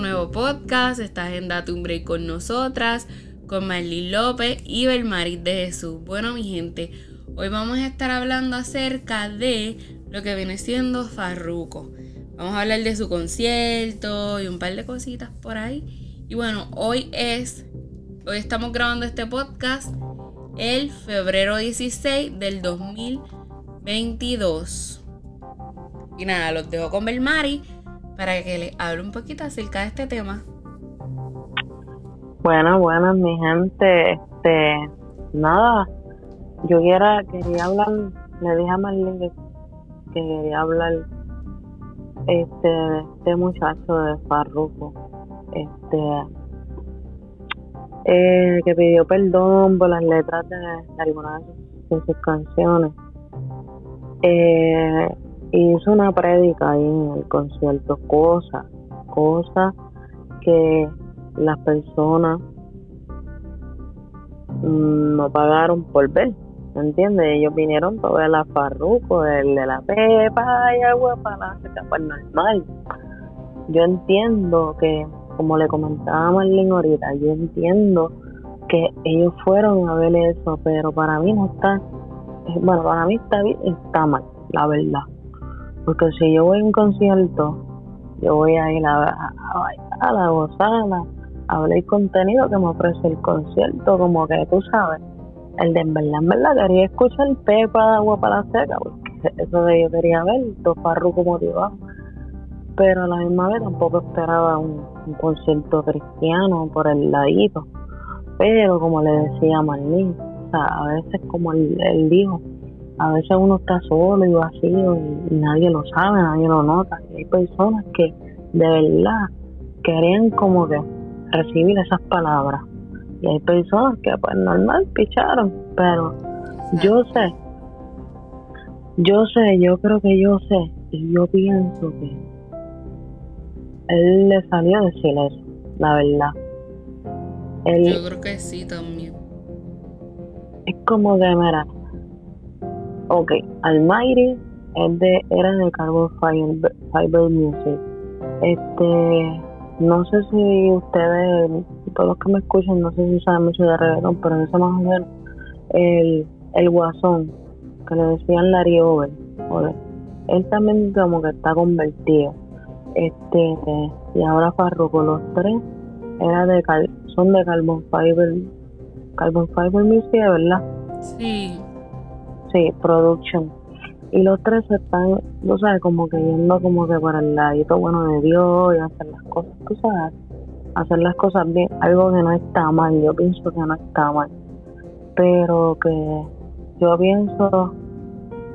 nuevo podcast. Estás en Date un Break con nosotras, con Marlene López y Belmaris de Jesús. Bueno, mi gente, hoy vamos a estar hablando acerca de lo que viene siendo Farruko. Vamos a hablar de su concierto y un par de cositas por ahí. Y bueno, hoy es, hoy estamos grabando este podcast el febrero 16 del 2022. Y nada, los dejo con Belmari para que le hable un poquito acerca de este tema. Buenas, buenas, mi gente. Este, nada, yo quiera, quería hablar, le dije a Marlene que, quería hablar este, de este muchacho de Farruko. Este, eh, que pidió perdón por las letras de, algunas de sus canciones. Eh, hizo una prédica ahí en el concierto, cosas, cosas que las personas mm, no pagaron por ver, ¿me entiendes? Ellos vinieron para ver a Farruko, el de la Pepa y agua para pues normal. Yo entiendo que, como le comentaba Marlene ahorita, yo entiendo que ellos fueron a ver eso, pero para mí no está, bueno, para mí está, está mal, la verdad porque si yo voy a un concierto, yo voy a ir a, a, a la gozada, a el contenido que me ofrece el concierto, como que tú sabes, el de en verdad, en verdad quería escuchar Pepa de agua para la seca, porque eso de yo quería ver, dos como motivados. Pero a la misma vez tampoco esperaba un, concierto cristiano por el ladito. Pero como le decía a Marlene, o sea, a veces como él dijo, a veces uno está solo y vacío y, nadie lo sabe, nadie lo nota. Y hay personas que de verdad querían como que recibir esas palabras. Y hay personas que pues normal picharon, pero yo sé, yo sé, yo creo que yo sé y yo pienso que él le salió a decir eso, la verdad. yo creo que sí también. Es como de, mira, Ok, Almighty es de, era de Carbon Fiber, Music. Este, no sé si ustedes, todos los que me escuchan, no sé si saben mucho de reggaeton, pero eso más o menos el, el guasón, que le decían Larry Over, él también como que está convertido. Este, y ahora Farruko, los tres era de son de Carbon Fiber, Carbon Fiber Music, ¿verdad? Sí. Sí, production. Y los tres están, tú sabes, como que yendo como que para el ladito bueno de Dios y hacer las cosas, tú sabes, hacer las cosas bien, algo que no está mal, yo pienso que no está mal. Pero que yo pienso,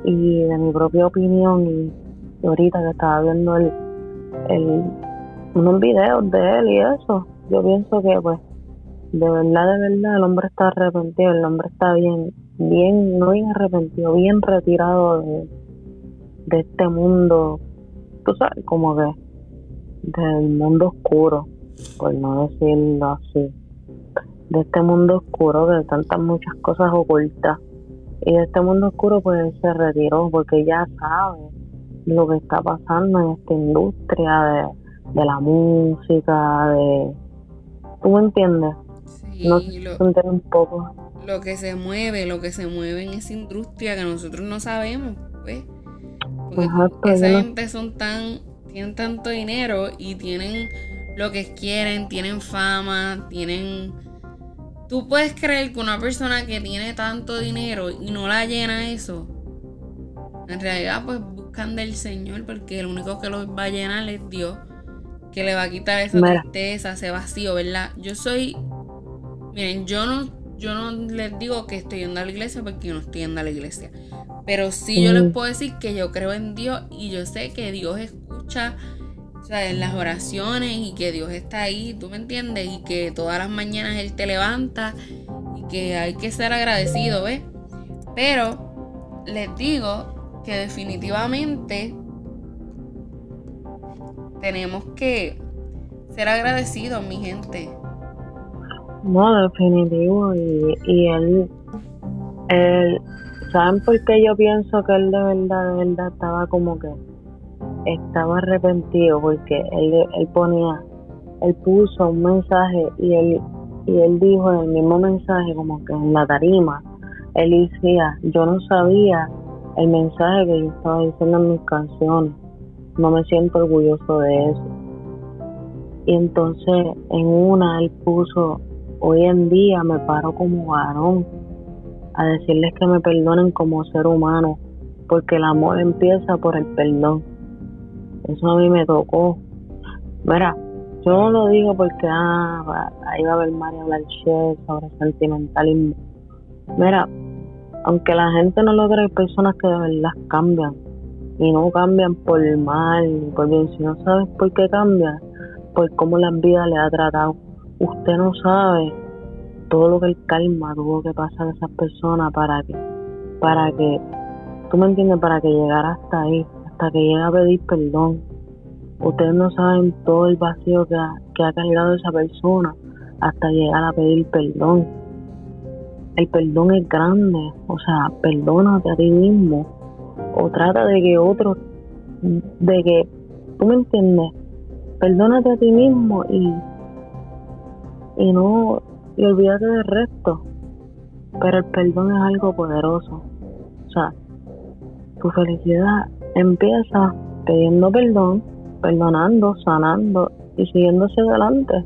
y de mi propia opinión, y, ahorita que estaba viendo el, el, unos videos de él y eso, yo pienso que pues de verdad, de verdad, el hombre está arrepentido, el hombre está bien, bien, no bien arrepentido, bien retirado de, de este mundo, tú sabes, como de del mundo oscuro, por no decirlo así, de este mundo oscuro de tantas muchas cosas ocultas. Y de este mundo oscuro pues se retiró porque ya sabe lo que está pasando en esta industria de, de la música, de... ¿Tú me entiendes? no lo, un poco. Lo que se mueve, lo que se mueve en esa industria que nosotros no sabemos, pues. Porque esa gente son tan, tienen tanto dinero y tienen lo que quieren, tienen fama, tienen... Tú puedes creer que una persona que tiene tanto dinero y no la llena eso, en realidad pues buscan del Señor porque el único que los va a llenar es Dios, que le va a quitar esa tristeza, ese vacío, ¿verdad? Yo soy Miren, yo no, yo no les digo que estoy yendo a la iglesia porque yo no estoy yendo a la iglesia. Pero sí yo les mm. puedo decir que yo creo en Dios y yo sé que Dios escucha en las oraciones y que Dios está ahí, ¿tú me entiendes? Y que todas las mañanas Él te levanta y que hay que ser agradecido, ¿ves? Pero les digo que definitivamente tenemos que ser agradecidos, mi gente. No, definitivo. Y, y él, él, ¿saben por qué yo pienso que él de verdad, de verdad estaba como que estaba arrepentido? Porque él, él ponía él puso un mensaje y él, y él dijo en el mismo mensaje, como que en la tarima, él decía, yo no sabía el mensaje que yo estaba diciendo en mis canciones, no me siento orgulloso de eso. Y entonces en una él puso, hoy en día me paro como varón a decirles que me perdonen como ser humano, porque el amor empieza por el perdón. Eso a mí me tocó. Mira, yo no lo digo porque ah, ahí va a haber Mario hablar sobre sentimentalismo. Mira, aunque la gente no lo hay personas que de verdad cambian. Y no cambian por mal por bien. Si no sabes por qué cambian, por cómo la vida le ha tratado. Usted no sabe todo lo que el karma tuvo que pasar a esas personas para que, para que, tú me entiendes, para que llegara hasta ahí, hasta que llegue a pedir perdón. Ustedes no saben todo el vacío que ha, que ha cargado esa persona hasta llegar a pedir perdón. El perdón es grande, o sea, perdónate a ti mismo o trata de que otro, de que, tú me entiendes, perdónate a ti mismo y, y no y olvídate del resto. Pero el perdón es algo poderoso. O sea, tu felicidad empieza pidiendo perdón, perdonando, sanando y siguiéndose adelante.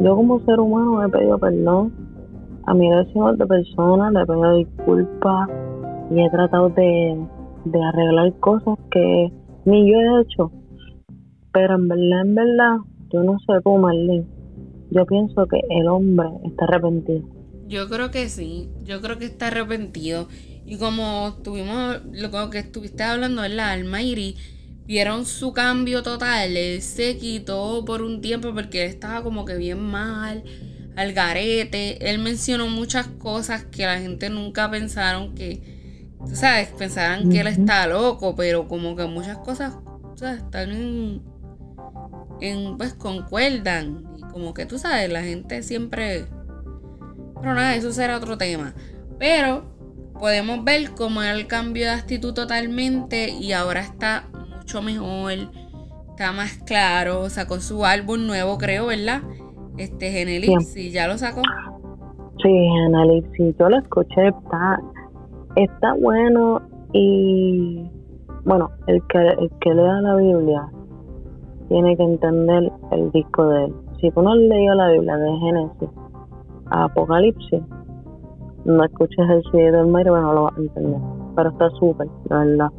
Yo como ser humano he pedido perdón a miles de personas, le he pedido disculpas y he tratado de, de arreglar cosas que ni yo he hecho. Pero en verdad, en verdad, yo no sé tú, Marlene, yo pienso que el hombre está arrepentido. Yo creo que sí, yo creo que está arrepentido. Y como tuvimos, lo que estuviste hablando, en la Almairi, vieron su cambio total. Él se quitó por un tiempo porque él estaba como que bien mal, al garete. Él mencionó muchas cosas que la gente nunca pensaron que, tú sabes, pensaban que él está loco, pero como que muchas cosas, ¿sabes? Están en, en, pues concuerdan como que tú sabes, la gente siempre... Pero nada, eso será otro tema. Pero podemos ver cómo él cambió de actitud totalmente y ahora está mucho mejor, está más claro, sacó su álbum nuevo, creo, ¿verdad? Este Genelipsis, ¿ya lo sacó? Sí, Genelipsis, yo lo escuché, está, está bueno y bueno, el que, el que lea la Biblia tiene que entender el disco de él si tú no has leído la Biblia de Génesis a Apocalipsis, no escuches el CD del Mario, bueno, lo vas a entender. Pero está súper, la verdad,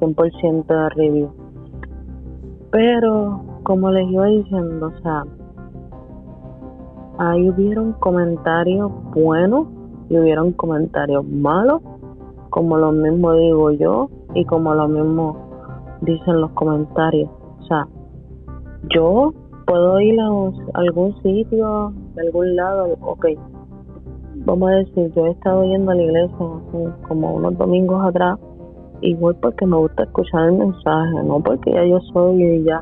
100% de review. Pero, como les iba diciendo, o sea, ahí hubieron comentarios buenos y hubieron comentarios malos, como lo mismo digo yo y como lo mismo dicen los comentarios. O sea, yo puedo ir a, algún sitio, de algún lado, ok. Vamos a decir, yo he estado yendo a la iglesia como unos domingos atrás y voy porque me gusta escuchar el mensaje, no porque ya yo soy, ya,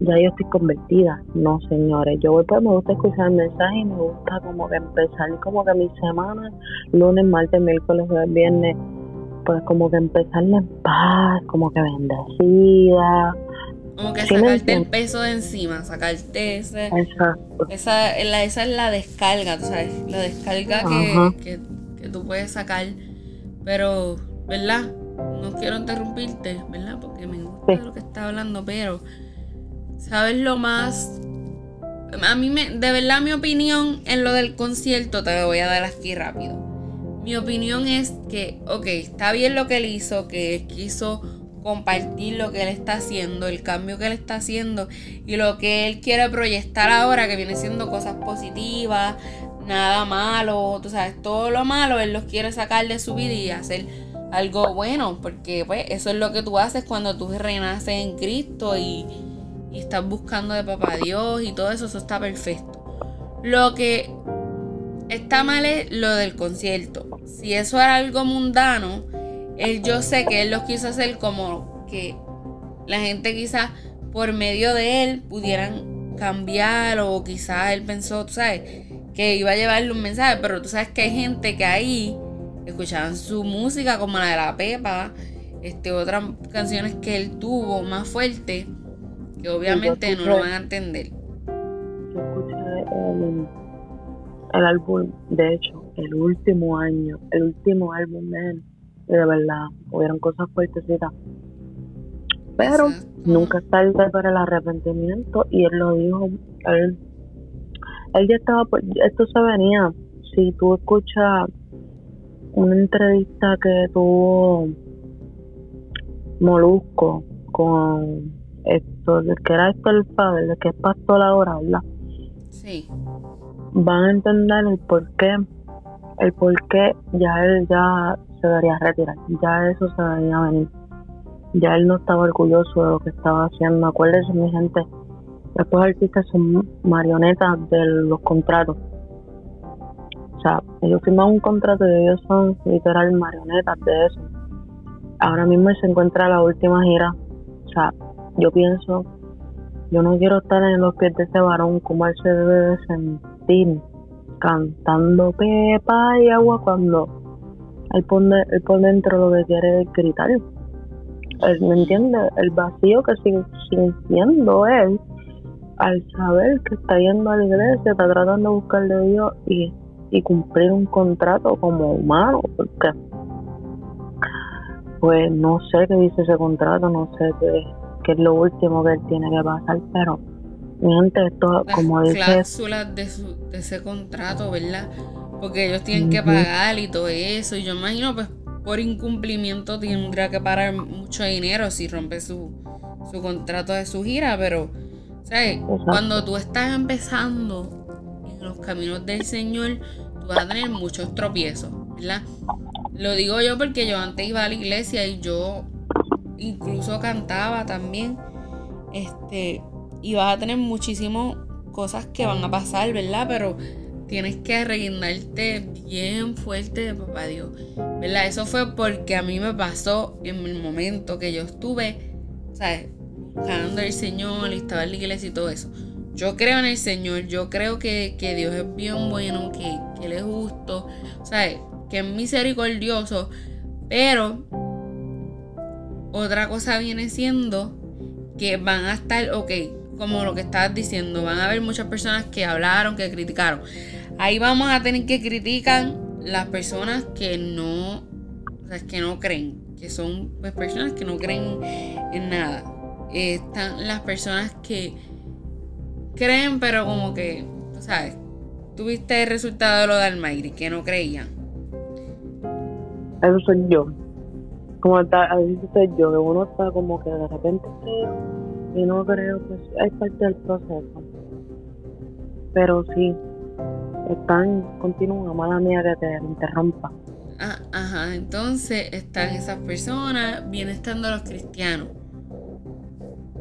ya yo estoy convertida. No, señores, yo voy porque me gusta escuchar el mensaje y me gusta como que empezar como que mi semana, lunes, martes, miércoles, jueves, viernes, pues como que empezarla en paz, como que bendecida, como que sacarte el peso de encima, sacarte ese. Esa, esa es la descarga, tú sabes, la descarga que, tú puedes sacar. Pero, ¿verdad? No quiero interrumpirte, ¿verdad? Porque me gusta lo que está hablando, pero, ¿sabes lo más? A mí, me, de verdad, mi opinión en lo del concierto te lo voy a dar aquí rápido. Mi opinión es que, ok, está bien lo que él hizo, que quiso compartir lo que él está haciendo, el cambio que él está haciendo y lo que él quiere proyectar ahora, que viene siendo cosas positivas, nada malo, tú sabes, todo lo malo él los quiere sacar de su vida y hacer algo bueno, porque pues eso es lo que tú haces cuando tú renaces en Cristo y, y estás buscando de papá Dios y todo eso, eso está perfecto. Lo que está mal es lo del concierto. Si eso era algo mundano, él, yo sé que él lo quiso hacer como que la gente quizás por medio de él pudieran cambiar o quizás él pensó, tú sabes, que iba a llevarle un mensaje, pero tú sabes que hay gente que ahí escuchaban su música como la de la Pepa, este, otras canciones que él tuvo más fuerte, que obviamente no lo van a entender. álbum, el álbum, de hecho, el último año, el último álbum de él, y de verdad, hubieron cosas fuertecitas. Pero nunca es tarde para el arrepentimiento y él lo dijo, él, él ya estaba, pues, esto se venía, si tú escuchas una entrevista que tuvo Molusco con esto, que era esto el padre, que es pastor ahora, ¿verdad? Sí. Van a entender el por qué, el por qué ya él ya se debería retirar, ya eso se debería venir. Ya él no estaba orgulloso de lo que estaba haciendo. Acuérdense, mi gente, estos artistas son marionetas de los contratos. O sea, ellos firman un contrato y ellos son literal marionetas de eso. Ahora mismo se encuentra la última gira. O sea, yo pienso, yo no quiero estar en los pies de ese varón, como él se debe de sentir cantando pepa y agua cuando él pone, él por dentro lo que quiere es gritar. Él, ¿Me entiende? El vacío que sigue sintiendo él al saber que está yendo a la iglesia, está tratando de buscarle a Dios y, y cumplir un contrato como humano, porque pues no sé qué dice ese contrato, no sé qué, qué es lo último que él tiene que pasar, pero mi gente, esto, como dice... cláusulas de, de ese contrato, ¿verdad? Porque ellos tienen que pagar y todo eso, y yo imagino pues por incumplimiento tendrá que pagar mucho dinero si rompe su, su contrato de su gira, pero ¿sabes? cuando tú estás empezando en los caminos del Señor, tú vas a tener muchos tropiezos, ¿verdad? Lo digo yo porque yo antes iba a la iglesia y yo incluso cantaba también. Este, y vas a tener muchísimas cosas que van a pasar, ¿verdad? Pero tienes que reguindarte bien fuerte de papá Dios, ¿verdad? Eso fue porque a mí me pasó en el momento que yo estuve, ¿sabes? Buscando al Señor y estaba en la iglesia y todo eso. Yo creo en el Señor, yo creo que, Dios es bien bueno, que, que Él es justo, ¿sabes? que es misericordioso, pero otra cosa viene siendo que van a estar, ok, como lo que estás diciendo, van a haber muchas personas que hablaron, que criticaron. Ahí vamos a tener que criticar las personas que no, o sea, que no creen, que son pues, personas que no creen en nada. están las personas que creen, pero como que, tú sabes, tuviste el resultado de lo de Almighty, que no creían. Eso soy yo. Como está, a veces soy yo, que uno está como que de repente creo y no creo, pues es parte del proceso. Pero sí, están, continúa, mala mía que te interrumpa. Ah, ajá, entonces están esas personas, vienen estando los cristianos.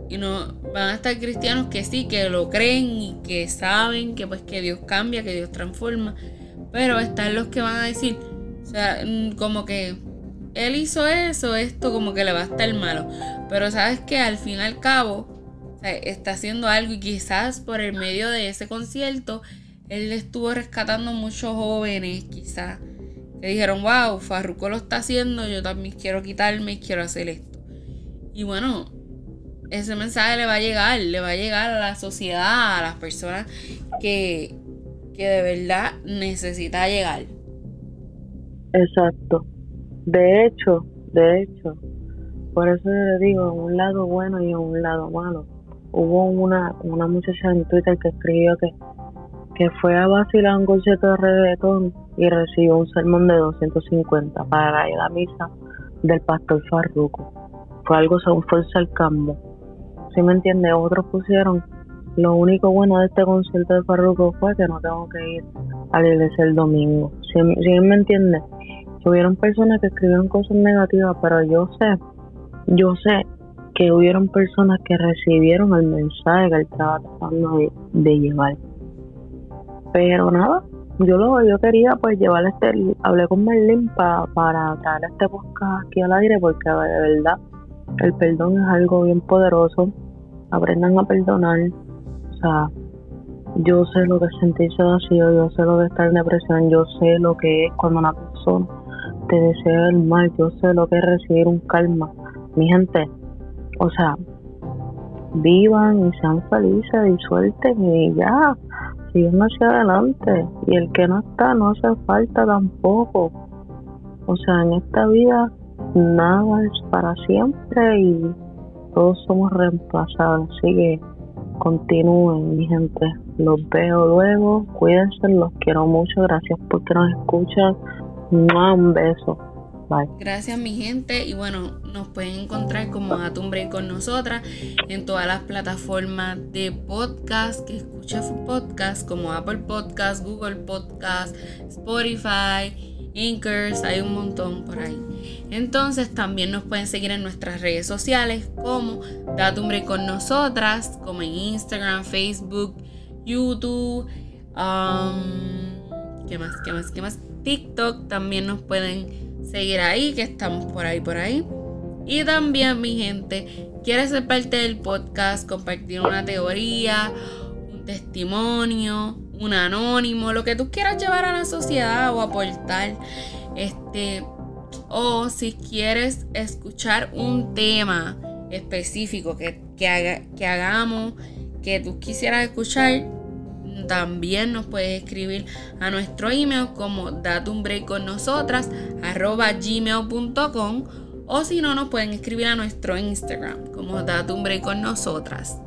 Y no van a estar cristianos que sí, que lo creen y que saben que pues que Dios cambia, que Dios transforma. Pero están los que van a decir, o sea, mm, como que él hizo eso, esto como que le va a estar malo. Pero sabes que al fin y al cabo, está haciendo algo y quizás por el medio de ese concierto, él estuvo rescatando muchos jóvenes, quizás, que dijeron, wow, Farruko lo está haciendo, yo también quiero quitarme y quiero hacer esto. Y bueno, ese mensaje le va a llegar, le va a llegar a la sociedad, a las personas que, que de verdad necesita llegar. Exacto. De hecho, de hecho, por eso le digo, un lado bueno y un lado malo. Hubo una, una muchacha en Twitter que escribió que, que fue a vacilar un concierto de reggaetón y recibió un sermón de 250 para ir a la misa del pastor Farruco. Fue algo según fue el sarcasmo. ¿Sí me entiende? Otros pusieron, lo único bueno de este concierto de Farruco fue que no tengo que ir a la iglesia el domingo. ¿Sí, ¿sí me entiende? hubieron personas que escribieron cosas negativas, pero yo sé, yo sé que hubieron personas que recibieron el mensaje que él estaba tratando de, llevar. Pero nada, yo lo yo quería pues llevar este, hablé con Merlin para traer este podcast aquí al aire porque de verdad el perdón es algo bien poderoso. Aprendan a perdonar. O sea, yo sé lo que es sentirse vacío, yo sé lo de estar en depresión, yo sé lo que es cuando una persona te deseo el mal, yo sé lo que es recibir un calma. Mi gente, o sea, vivan y sean felices y suelten y ya. Siguiendo hacia adelante. Y el que no está, no hace falta tampoco. O sea, en esta vida nada es para siempre y todos somos reemplazados. Así que continúen, mi gente. Los veo luego. Cuídense, los quiero mucho. Gracias porque nos escuchan. Un beso. Gracias mi gente y bueno, nos pueden encontrar como Atumbre con nosotras en todas las plataformas de podcast que escuchas podcast como Apple Podcast, Google Podcast, Spotify, Inkers, hay un montón por ahí. Entonces también nos pueden seguir en nuestras redes sociales como Datumbre con nosotras, como en Instagram, Facebook, YouTube, um, ¿qué más? ¿Qué más? ¿Qué más? TikTok también nos pueden seguir ahí, que estamos por ahí, por ahí. Y también, mi gente, quieres ser parte del podcast, compartir una teoría, un testimonio, un anónimo, lo que tú quieras llevar a la sociedad o aportar. Este, o si quieres escuchar un tema específico que, haga, que hagamos, que tú quisieras escuchar, también nos puedes escribir a nuestro email como date con nosotras arroba o si no nos pueden escribir a nuestro Instagram como date un break con nosotras.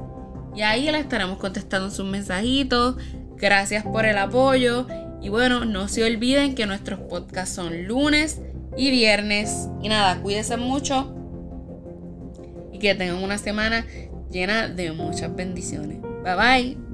Y ahí le estaremos contestando sus mensajitos. Gracias por el apoyo. Y bueno, no se olviden que nuestros podcasts son lunes y viernes. Y nada, cuídense mucho. Y que tengan una semana llena de muchas bendiciones. Bye bye.